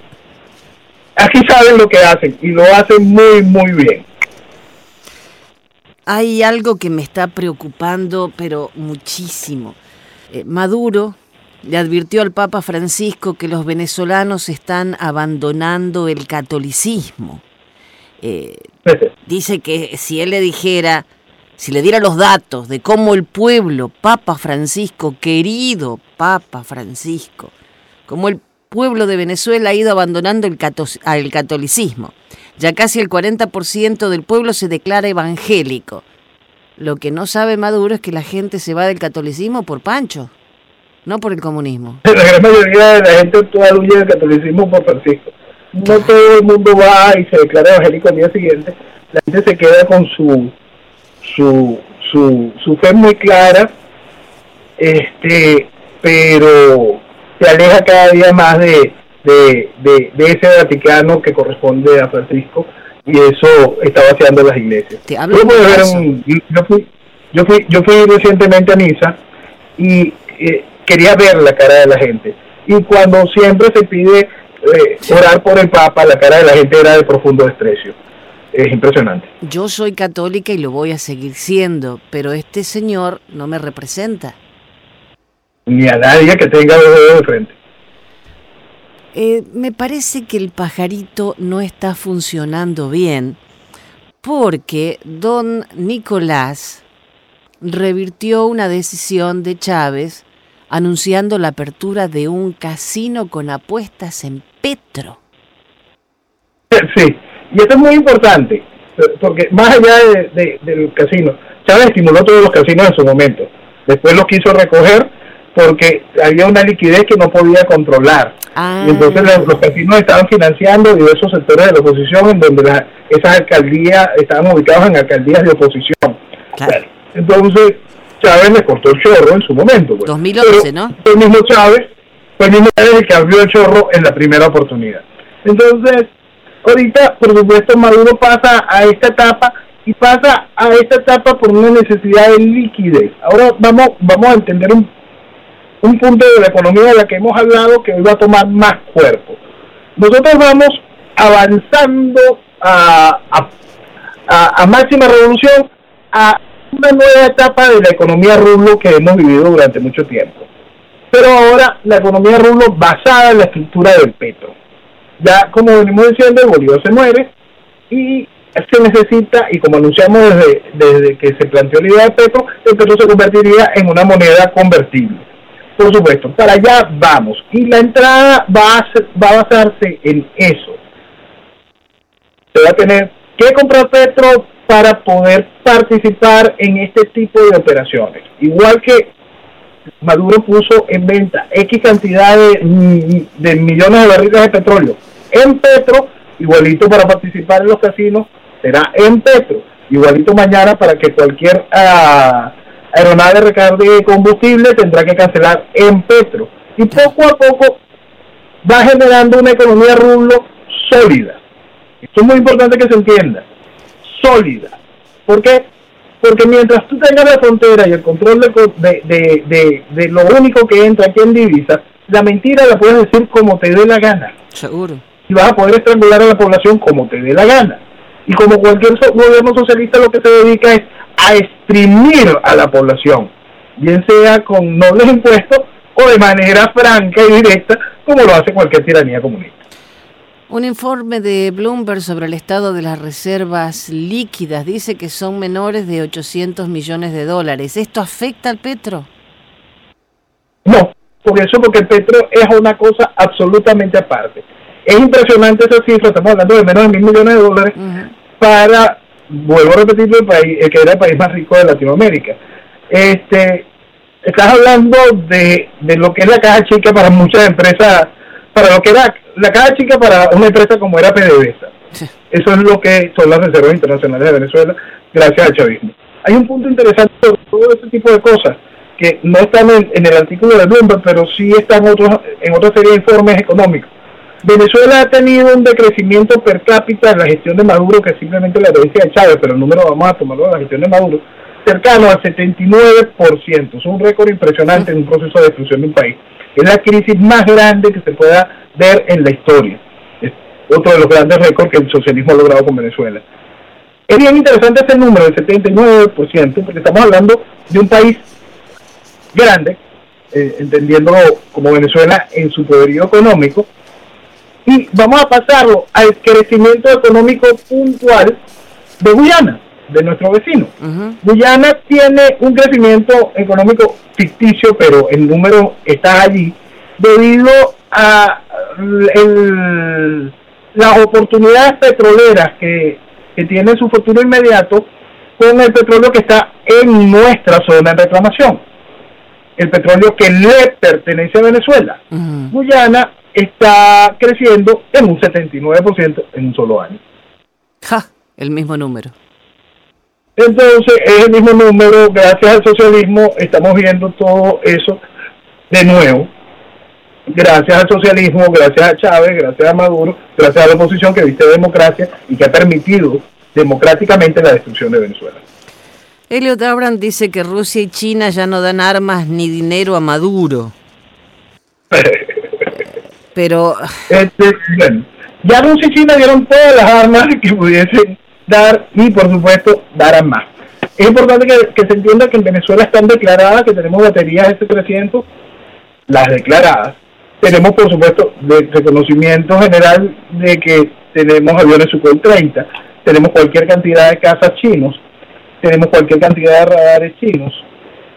aquí saben lo que hacen y lo hacen muy, muy bien. Hay algo que me está preocupando, pero muchísimo. Eh, Maduro le advirtió al Papa Francisco que los venezolanos están abandonando el catolicismo. Eh, dice que si él le dijera, si le diera los datos de cómo el pueblo, Papa Francisco, querido Papa Francisco, cómo el pueblo de Venezuela ha ido abandonando el, el catolicismo. Ya casi el 40% del pueblo se declara evangélico. Lo que no sabe Maduro es que la gente se va del catolicismo por Pancho, no por el comunismo. La gran mayoría de la gente actual huye del catolicismo por Francisco. No todo el mundo va y se declara evangélico al día siguiente. La gente se queda con su su su, su fe muy clara, este, pero se aleja cada día más de, de, de, de ese Vaticano que corresponde a Francisco y eso está vaciando las iglesias. Te hablo ver un- yo fui yo fui yo fui recientemente a Niza y eh, quería ver la cara de la gente. Y cuando siempre se pide eh, orar por el Papa la cara de la gente era de profundo desprecio. Es impresionante. Yo soy católica y lo voy a seguir siendo, pero este señor no me representa. ni a nadie que tenga los dedos de frente Eh, me parece que el pajarito no está funcionando bien porque don Nicolás revirtió una decisión de Chávez anunciando la apertura de un casino con apuestas en Petro. Sí, y esto es muy importante, porque más allá de, de- del casino, Chávez estimuló todos los casinos en su momento, después los quiso recoger porque había una liquidez que no podía controlar. Ah, Y entonces los, casinos estaban financiando diversos sectores de la oposición en donde la- esas alcaldías estaban ubicadas en alcaldías de oposición. Claro. Entonces Chávez le cortó el chorro en su momento. pues. 2011, Pero ¿no? Fue el mismo Chávez, fue el mismo Chávez el que abrió el chorro en la primera oportunidad. Entonces, ahorita, por supuesto, Maduro pasa a esta etapa y pasa a esta etapa por una necesidad de liquidez. Ahora vamos, vamos a entender un, un punto de la economía de la que hemos hablado que hoy va a tomar más cuerpo. Nosotros vamos avanzando a, a, máxima revolución a una nueva etapa de la economía rublo que hemos vivido durante mucho tiempo. Pero ahora la economía rublo basada en la estructura del petro. Ya como venimos diciendo, el Bolívar se muere y se necesita, y como anunciamos desde, desde que se planteó la idea del petro, el petro se convertiría en una moneda convertible. Por supuesto, para allá vamos. Y la entrada va a, ser- va a basarse en eso. Se va a tener que comprar petro para poder participar en este tipo de operaciones. Igual que Maduro puso en venta X cantidad de, millones de barriles de petróleo en Petro, igualito para participar en los casinos, será en Petro, igualito mañana para que cualquier ah, aeronave recargue combustible tendrá que cancelar en Petro. Y poco a poco va generando una economía rublo sólida. Esto es muy importante que se entienda. Sólida. ¿Por qué? Porque mientras tú tengas la frontera y el control de, de, de, de- de lo único que entra aquí en divisas, la mentira la puedes decir como te dé la gana. Seguro. Y vas a poder estrangular a la población como te dé la gana. Y como cualquier so- gobierno socialista lo que se dedica es a exprimir a la población, bien sea con nobles impuestos o de manera franca y directa, como lo hace cualquier tiranía comunista. Un informe de Bloomberg sobre el estado de las reservas líquidas dice que son menores de 800 millones de dólares. ¿Esto afecta al petro? No, por eso porque el petro es una cosa absolutamente aparte. Es impresionante esa cifra, estamos hablando de menos de mil millones de dólares para, vuelvo a repetir, el país, el que era el país más rico de Latinoamérica. Este, estás hablando de, de lo que es la caja chica para muchas empresas, para lo que era la caja chica para una empresa como era PDVSA. Eso es lo que son las reservas internacionales de Venezuela gracias al chavismo. Hay un punto interesante sobre todo ese tipo de cosas que no están en, el artículo de Bloomberg, pero sí están otros, en otra serie de informes económicos. Venezuela ha tenido un decrecimiento per cápita en la gestión de Maduro, que simplemente la herencia de Chávez, pero el número vamos a tomarlo de la gestión de Maduro, cercano al 79%. Es un récord impresionante en un proceso de destrucción de un país. Es la crisis más grande que se pueda ver en la historia. Es otro de los grandes récords que el socialismo ha logrado con Venezuela. Es bien interesante ese número, el 79%, porque estamos hablando de un país grande, eh, entendiéndolo como Venezuela en su poderío económico, y vamos a pasarlo al crecimiento económico puntual de Guyana, de nuestro vecino. Guyana tiene un crecimiento económico ficticio, pero el número está allí, debido a las oportunidades petroleras que, que tiene su futuro inmediato con el petróleo que está en nuestra zona de reclamación. El petróleo que le pertenece a Venezuela. Guyana está creciendo en un 79% en un solo año. Ja, el mismo número. Entonces, es el mismo número, gracias al socialismo estamos viendo todo eso de nuevo. Gracias al socialismo, gracias a Chávez, gracias a Maduro, gracias a la oposición que viste democracia y que ha permitido democráticamente la destrucción de Venezuela. Elliot Abrams dice que Rusia y China ya no dan armas ni dinero a Maduro. Pero... Este, ya Rusia y China dieron todas las armas que pudiesen dar y por supuesto darán más. Es importante que, se entienda que en Venezuela están declaradas, que tenemos baterías S-300, las declaradas. Tenemos por supuesto el reconocimiento general de que tenemos aviones Sukhoi 30, tenemos cualquier cantidad de casas chinos, tenemos cualquier cantidad de radares chinos.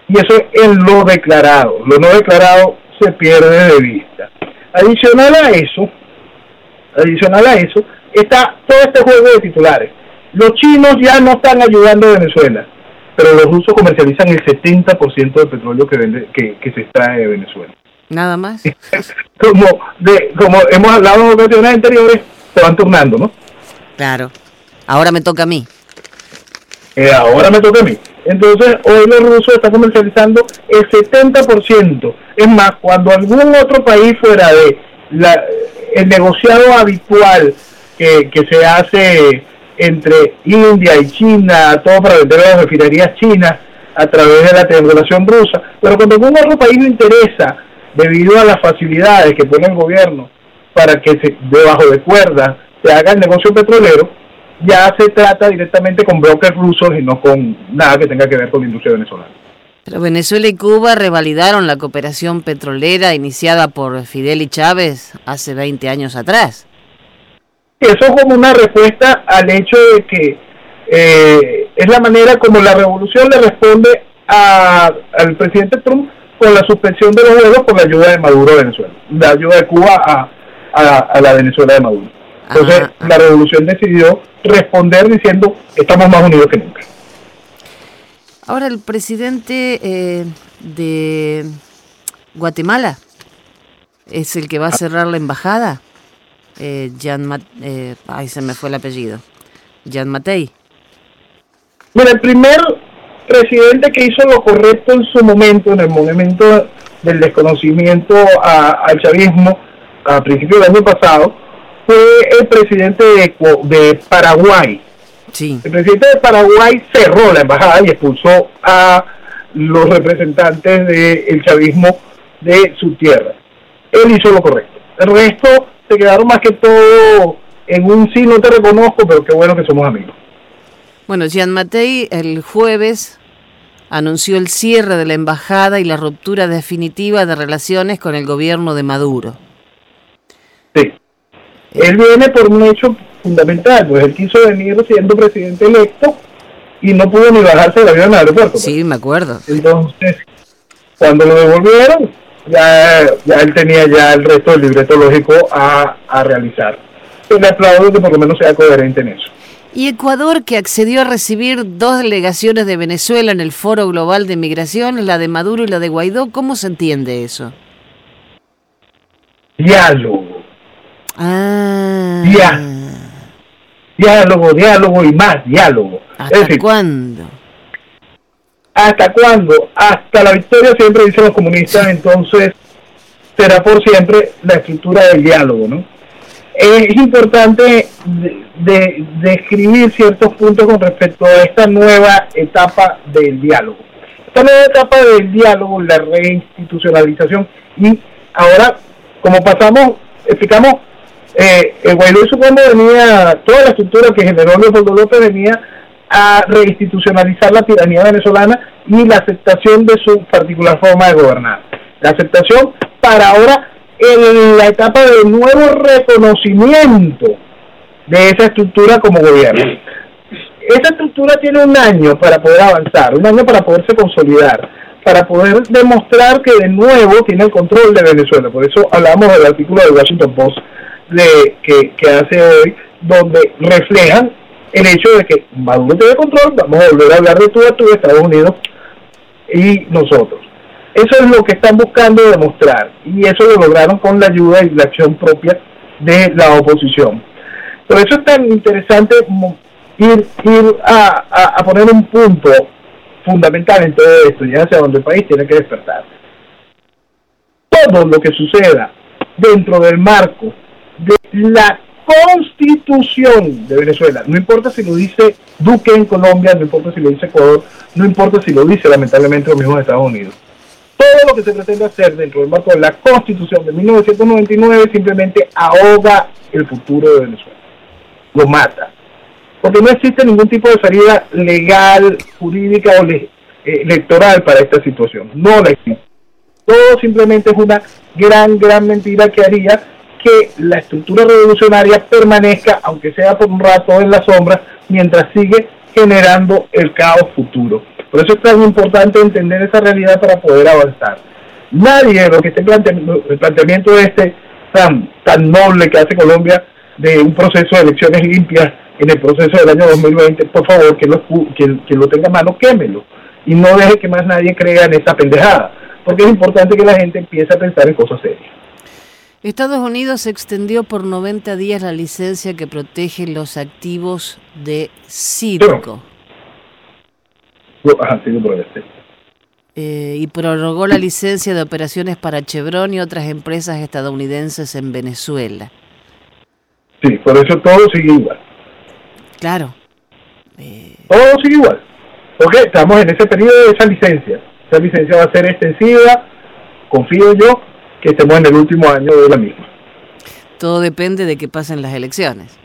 Y eso es lo declarado. Lo no declarado se pierde de vista. Adicional a eso, adicional a eso, está todo este juego de titulares. Los chinos ya no están ayudando a Venezuela, pero los rusos comercializan el 70% del petróleo que, vende, que, se extrae de Venezuela. Nada más. como, de, como hemos hablado en ocasiones anteriores, se van turnando, ¿no? Claro. Ahora me toca a mí. Eh, ahora me toca a mí. Entonces, hoy los rusos están comercializando el 70%. Es más, cuando algún otro país fuera de la, el negociado habitual que, que se hace entre India y China, todo para vender las refinerías chinas a través de la triangulación rusa. Pero cuando algún otro país le interesa, debido a las facilidades que pone el gobierno para que se, debajo de cuerda se haga el negocio petrolero, ya se trata directamente con brokers rusos y no con nada que tenga que ver con la industria venezolana. Pero Venezuela y Cuba revalidaron la cooperación petrolera iniciada por Fidel y Chávez hace 20 años atrás. Eso es como una respuesta al hecho de que eh, es la manera como la revolución le responde al presidente Trump con la suspensión de los vuelos por la ayuda de Maduro a Venezuela, la ayuda de Cuba a, a, la Venezuela de Maduro. Entonces la revolución decidió responder diciendo estamos más unidos que nunca. Ahora el presidente eh, de Guatemala es el que va a cerrar la embajada eh, eh, ay, se me fue el apellido, Jan Matei. Bueno, el primer presidente que hizo lo correcto en su momento, en el momento del desconocimiento al chavismo a principios del año pasado, fue el presidente de, Paraguay. Sí. El presidente de Paraguay cerró la embajada y expulsó a los representantes del chavismo de su tierra. Él hizo lo correcto. El resto se quedaron más que todo en un sí, no te reconozco, pero qué bueno que somos amigos. Bueno, Jean Matei el jueves anunció el cierre de la embajada y la ruptura definitiva de relaciones con el gobierno de Maduro. Sí. Él viene por un hecho fundamental, pues él quiso venir siendo presidente electo y no pudo ni bajarse del avión en el aeropuerto. pues. Sí, me acuerdo. Entonces, cuando lo devolvieron, ya, ya él tenía ya el resto del libreto lógico a, a realizar. Le aplaudo que por lo menos sea coherente en eso. Y Ecuador, que accedió a recibir dos delegaciones de Venezuela en el Foro Global de Migración, la de Maduro y la de Guaidó, ¿cómo se entiende eso? Diálogo, Ah. Ya. diálogo, diálogo y más diálogo. ¿Hasta decir, cuándo? ¿hasta cuándo? Hasta la victoria siempre dicen los comunistas, entonces será por siempre la estructura del diálogo, ¿no? Es importante de- de- describir ciertos puntos con respecto a esta nueva etapa del diálogo. Esta nueva etapa del diálogo, la reinstitucionalización y ahora, como pasamos, explicamos, eh, el Guaidó y su venía, toda la estructura que generó Leopoldo López venía a reinstitucionalizar la tiranía venezolana y la aceptación de su particular forma de gobernar. La aceptación para ahora en la etapa de nuevo reconocimiento de esa estructura como gobierno. Esa estructura tiene un año para poder avanzar, un año para poderse consolidar, para poder demostrar que de nuevo tiene el control de Venezuela. Por eso hablamos del artículo de Washington Post de, que, que hace hoy, donde reflejan el hecho de que Maduro tiene control, vamos a volver a hablar de tú a tú, Estados Unidos y nosotros. Eso es lo que están buscando demostrar y eso lo lograron con la ayuda y la acción propia de la oposición. Por eso es tan interesante ir, ir a, a, a poner un punto fundamental en todo esto y hacia donde el país tiene que despertar. Todo lo que suceda dentro del marco de la constitución de Venezuela, no importa si lo dice Duque en Colombia, no importa si lo dice Ecuador, no importa si lo dice lamentablemente los mismos Estados Unidos. Todo lo que se pretende hacer dentro del marco de la constitución de 1999 simplemente ahoga el futuro de Venezuela, lo mata, porque no existe ningún tipo de salida legal, jurídica o eh, electoral para esta situación, no la existe. Todo simplemente es una gran, gran mentira que haría que la estructura revolucionaria permanezca, aunque sea por un rato en la sombra, mientras sigue generando el caos futuro. Por eso es tan importante entender esa realidad para poder avanzar. Nadie de lo que esté planteando, el planteamiento este tan, tan noble que hace Colombia de un proceso de elecciones limpias en el proceso del año 2020, por favor, que lo, que, lo tenga a mano, quémelo. Y no deje que más nadie crea en esa pendejada, porque es importante que la gente empiece a pensar en cosas serias. Estados Unidos extendió por 90 días la licencia que protege los activos de circo eh, y prorrogó la licencia de operaciones para Chevron y otras empresas estadounidenses en Venezuela. Sí, por eso todo sigue igual. Claro, Todo sigue igual. Porque estamos en ese periodo de esa licencia. Esa licencia va a ser extensiva, confío yo, que estemos en el último año de la misma. todo depende de que pasen las elecciones.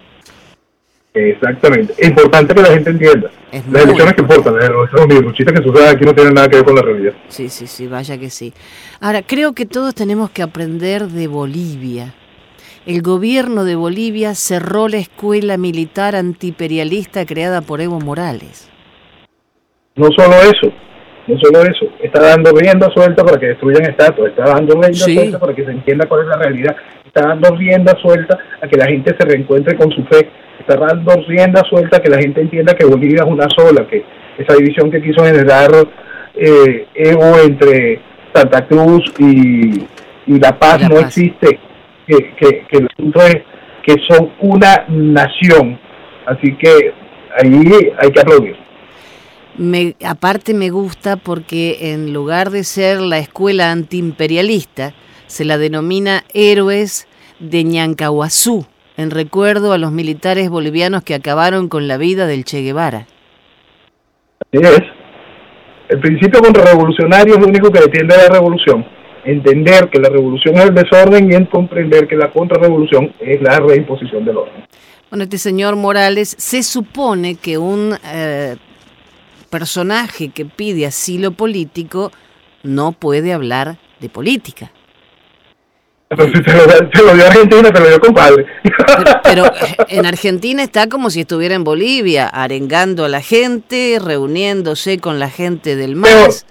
Exactamente. Es importante que la gente entienda. Es las elecciones que importan, de los chistes que suceden aquí no tienen nada que ver con la realidad. Sí, sí, sí, vaya que sí. Ahora, creo que todos tenemos que aprender de Bolivia. El gobierno de Bolivia cerró la escuela militar antiimperialista creada por Evo Morales. No solo eso, no solo eso, está dando rienda suelta para que destruyan estatuas, está dando rienda Sí. suelta para que se entienda cuál es la realidad, está dando rienda suelta a que la gente se reencuentre con su fe, está dando rienda suelta a que la gente entienda que Bolivia es una sola, que esa división que quiso generar eh, Evo entre Santa Cruz y, y La Paz La no Paz. existe, que, que, que el asunto es que son una nación, así que ahí hay que aplaudir. Me, aparte me gusta porque en lugar de ser la escuela antiimperialista, se la denomina Héroes de Ñancahuazú, en recuerdo a los militares bolivianos que acabaron con la vida del Che Guevara. Así es. El principio contrarrevolucionario es lo único que defiende la revolución. Entender que la revolución es el desorden y en comprender que la contrarrevolución es la reimposición del orden. Bueno, este señor Morales se supone que un eh, personaje que pide asilo político no puede hablar de política. Entonces se lo, se lo dio a Argentina, se lo dio compadre. Pero, pero en Argentina está como si estuviera en Bolivia, arengando a la gente, reuniéndose con la gente del Pero, MAS.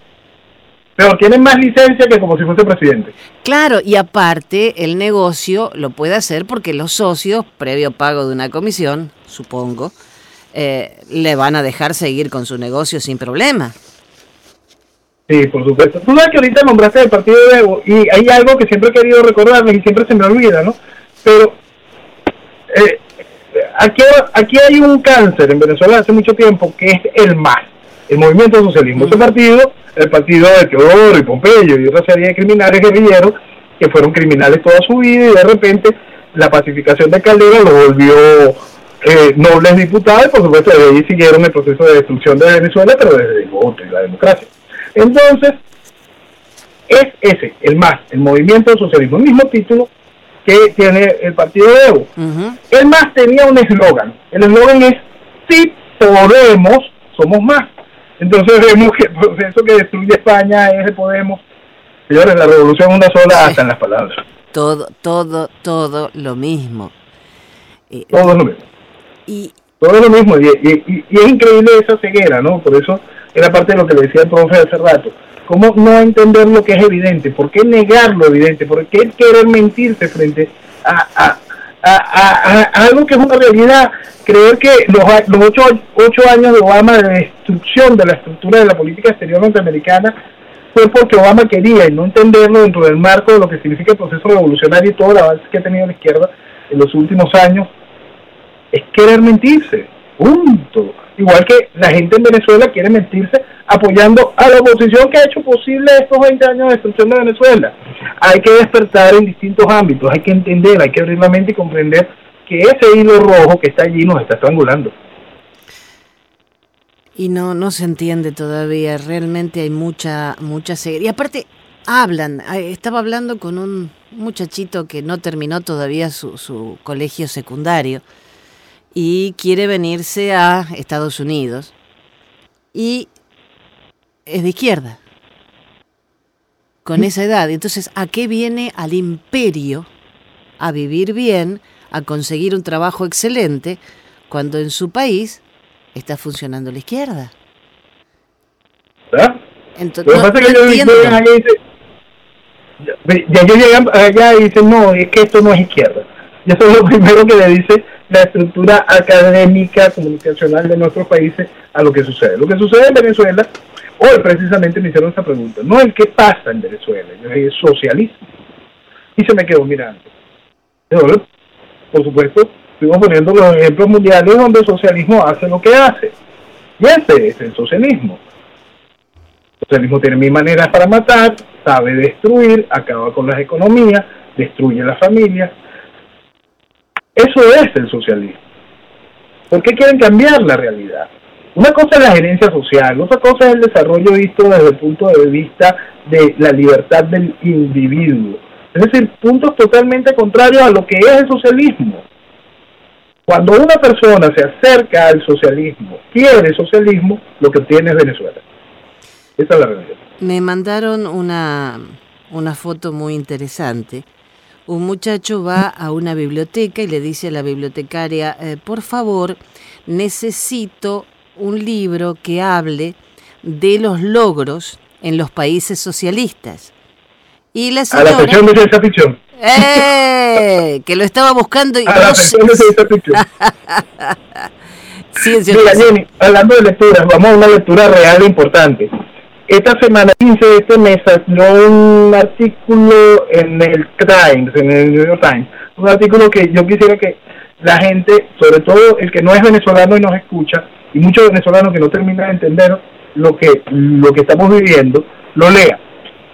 pero tiene más licencia que como si fuese presidente. Claro, y aparte el negocio lo puede hacer porque los socios, previo pago de una comisión, supongo, eh, le van a dejar seguir con su negocio sin problema. Sí, por supuesto. Tú sabes que ahorita nombraste el partido de Evo y hay algo que siempre he querido recordarles y siempre se me olvida, ¿no? Pero eh, aquí, aquí hay un cáncer en Venezuela hace mucho tiempo que es el MAS, el Movimiento Socialismo. Ese partido, el partido de Teodoro y Pompeyo y otra serie de criminales guerrilleros que fueron criminales toda su vida y de repente la pacificación de Caldera lo volvió eh, nobles diputados por supuesto de ahí siguieron el proceso de destrucción de Venezuela, pero desde el voto y la democracia. Entonces, es ese, el MAS, el Movimiento Socialismo, el mismo título que tiene el partido de Evo. El MAS tenía un eslogan. El eslogan es, si podemos, somos más. Entonces vemos que el proceso que destruye España es de Podemos. Señores, la revolución una sola hasta en las palabras. Todo, todo, todo lo mismo. Eh, Todo lo mismo. Y Todo lo mismo. Y, y- es increíble esa ceguera, ¿no? Por eso era parte de lo que le decía el profe hace rato. ¿Cómo no entender lo que es evidente? ¿Por qué negar lo evidente? ¿Por qué querer mentirse frente a, a, algo que es una realidad? Creer que los, los ocho, ocho años de Obama de destrucción de la estructura de la política exterior norteamericana fue porque Obama quería y no entenderlo dentro del marco de lo que significa el proceso revolucionario y todo el avance que ha tenido la izquierda en los últimos años es querer mentirse. Punto. Igual que la gente en Venezuela quiere mentirse apoyando a la oposición que ha hecho posible estos 20 años de destrucción de Venezuela. Hay que despertar en distintos ámbitos, hay que entender, hay que abrir la mente y comprender que ese hilo rojo que está allí nos está estrangulando. Y no, no se entiende todavía, realmente hay mucha, mucha ceguera. Y aparte, hablan, ah, estaba hablando con un muchachito que no terminó todavía su, su colegio secundario y quiere venirse a Estados Unidos y es de izquierda, con esa edad. Entonces, ¿a qué viene al imperio a vivir bien, a conseguir un trabajo excelente, cuando en su país está funcionando la izquierda? ¿verdad? Entonces, Lo que no, pasa es que ellos entiendo. llegan allá y dicen, ya, ellos llegan allá y dicen, no, es que esto no es izquierda. Y eso es lo primero que le dice la estructura académica, comunicacional de nuestros países a lo que sucede. Lo que sucede en Venezuela, hoy precisamente me hicieron esta pregunta, no el qué pasa en Venezuela, yo socialismo. Y se me quedó mirando. Por supuesto, estuvimos poniendo los ejemplos mundiales donde el socialismo hace lo que hace. Y ese es el socialismo. El socialismo tiene mil maneras para matar, sabe destruir, acaba con las economías, destruye las familias. Eso es el socialismo. ¿Por qué quieren cambiar la realidad? Una cosa es la gerencia social, otra cosa es el desarrollo visto desde el punto de vista de la libertad del individuo. Es decir, puntos totalmente contrarios a lo que es el socialismo. Cuando una persona se acerca al socialismo, quiere socialismo, lo que obtiene es Venezuela. Esa es la realidad. Me mandaron una, una foto muy interesante. Un muchacho va a una biblioteca y le dice a la bibliotecaria, eh, por favor, necesito un libro que hable de los logros en los países socialistas. Y la A la señora, de ficción. ¡eh! que lo estaba buscando y A la sección de ciencia ficción. Mira. Jenny, hablando de lecturas, vamos a una lectura real e importante. Esta semana, 15 de este mes, salió un artículo en el Times, en el New York Times, un artículo que yo quisiera que la gente, sobre todo el que no es venezolano y nos escucha, y muchos venezolanos que no terminan de entender lo que, lo que estamos viviendo, lo lea.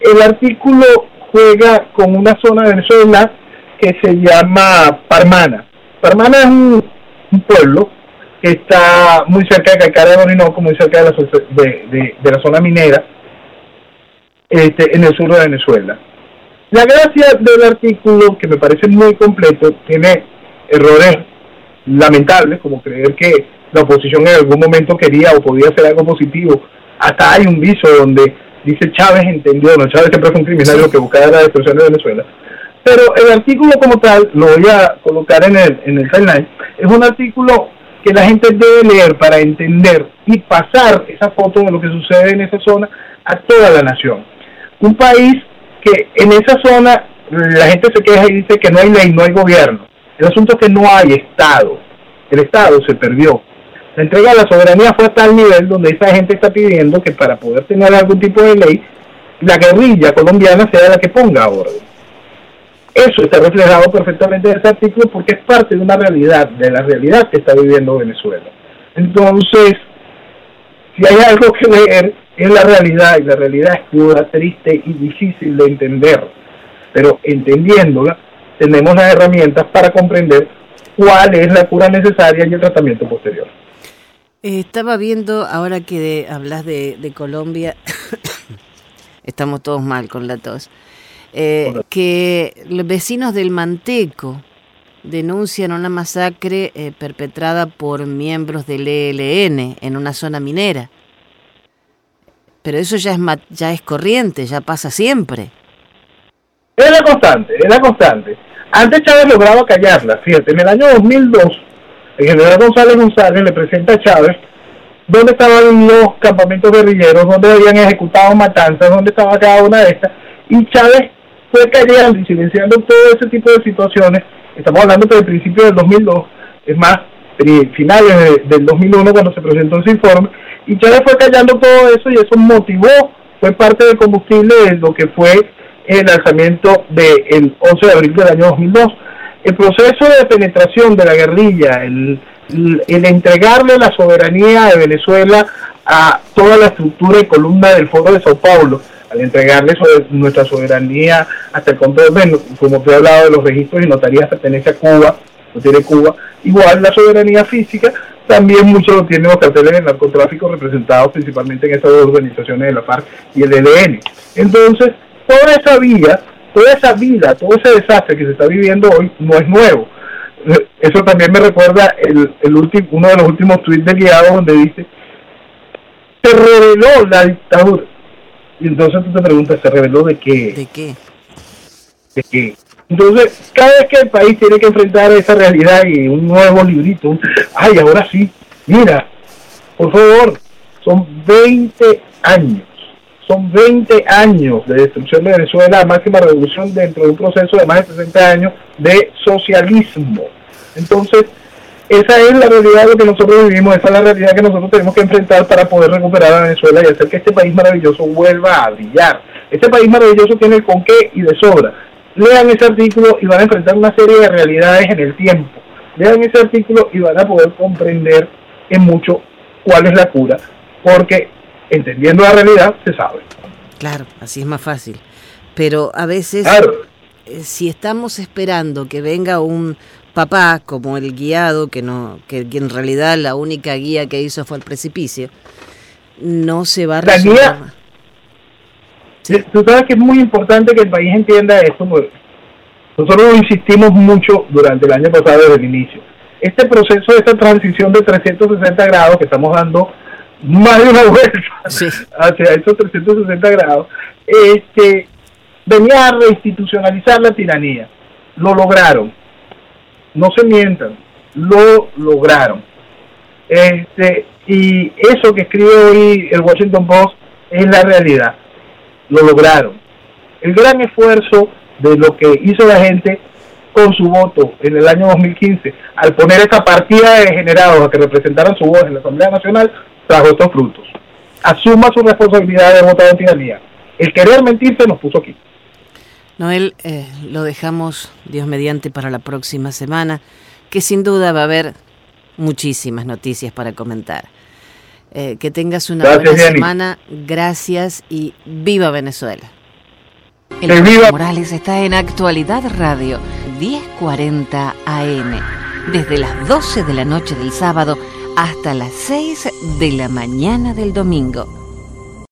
El artículo juega con una zona de Venezuela que se llama Parmana. Parmana es un, un pueblo que está muy cerca de Caicara de Orinoco, muy cerca de la, so- de, de- de la zona minera, este, en el sur de Venezuela. La gracia del artículo, que me parece muy completo, tiene errores lamentables, como creer que la oposición en algún momento quería o podía hacer algo positivo. Hasta hay un viso donde dice Chávez entendió, no Chávez siempre fue un criminal, lo que buscaba la destrucción de Venezuela. Pero el artículo como tal, lo voy a colocar en el, en el timeline, es un artículo que la gente debe leer para entender y pasar esa foto de lo que sucede en esa zona a toda la nación. Un país que en esa zona la gente se queja y dice que no hay ley, no hay gobierno. El asunto es que no hay Estado. El Estado se perdió. La entrega de la soberanía fue a tal nivel donde esa gente está pidiendo que para poder tener algún tipo de ley, la guerrilla colombiana sea la que ponga orden. Eso está reflejado perfectamente en ese artículo porque es parte de una realidad, de la realidad que está viviendo Venezuela. Entonces, si hay algo que leer, es la realidad, y la realidad es cruda, triste y difícil de entender. Pero entendiéndola, tenemos las herramientas para comprender cuál es la cura necesaria y el tratamiento posterior. Eh, estaba viendo, ahora que hablas de Colombia, estamos todos mal con la tos eh, que los vecinos del Manteco denuncian una masacre eh, perpetrada por miembros del ELN en una zona minera. Pero eso ya es, ya es corriente, ya pasa siempre. Es la constante, es la constante. Antes Chávez lograba callarla. Fíjate, en el año 2002, el general González González le presenta a Chávez dónde estaban los campamentos guerrilleros, dónde habían ejecutado matanzas, dónde estaba cada una de estas. Y Chávez fue callando y silenciando todo ese tipo de situaciones. Estamos hablando del principio del 2002, es más, finales del 2001 cuando se presentó ese informe, y Chávez fue callando todo eso y eso motivó, fue parte del combustible de lo que fue el lanzamiento del 11 de abril del año 2002. El proceso de penetración de la guerrilla, el, el entregarle la soberanía de Venezuela a toda la estructura y columna del Foro de Sao Paulo, al entregarle nuestra soberanía hasta el control, como te he hablado de los registros y notarías pertenece a Cuba, lo tiene Cuba, igual la soberanía física, también mucho lo tienen los carteles del narcotráfico representados principalmente en estas dos organizaciones de la FARC y el ELN. Entonces, toda esa vida, toda esa vida, todo ese desastre que se está viviendo hoy no es nuevo. Eso también me recuerda el, el último, uno de los últimos tweets de Guiado donde dice, se reveló la dictadura, y entonces tú te preguntas, ¿se reveló de qué? ¿De qué? ¿De qué? Entonces, cada vez que el país tiene que enfrentar esa realidad y un nuevo librito, ay, ahora sí, mira, por favor, son 20 años, son 20 años de destrucción de Venezuela, máxima revolución dentro de un proceso de más de 60 años de socialismo. Entonces, esa es la realidad de lo que nosotros vivimos, esa es la realidad que nosotros tenemos que enfrentar para poder recuperar a Venezuela y hacer que este país maravilloso vuelva a brillar. Este país maravilloso tiene el con qué y de sobra. Lean ese artículo y van a enfrentar una serie de realidades en el tiempo. Lean ese artículo y van a poder comprender en mucho cuál es la cura, porque entendiendo la realidad se sabe. Claro, así es más fácil. Pero a veces, eh, si estamos esperando que venga un papá como el guiado, que, no, que, en realidad la única guía que hizo fue el precipicio, no se va a resolver. La guía, Tú sabes que es muy importante que el país entienda esto, nosotros insistimos mucho durante el año pasado desde el inicio. Este proceso, esta transición de 360 grados que estamos dando más de una vuelta hacia esos 360 grados, este, venía a reinstitucionalizar la tiranía. Lo lograron no se mientan, lo lograron. Este, y eso que escribe hoy el Washington Post es la realidad. Lo lograron. El gran esfuerzo de lo que hizo la gente con su voto en el año 2015, al poner esa partida de degenerados a que representaran su voz en la Asamblea Nacional, trajo estos frutos. Asuma su responsabilidad de votar en tiranía. El querer mentirse nos puso aquí. Noel, eh, lo dejamos, Dios mediante, para la próxima semana, que sin duda va a haber muchísimas noticias para comentar. Eh, que tengas una buena semana, gracias y viva Venezuela. El viva. Morales está en Actualidad Radio, 1040 AM, desde las 12 de la noche del sábado hasta las 6 de la mañana del domingo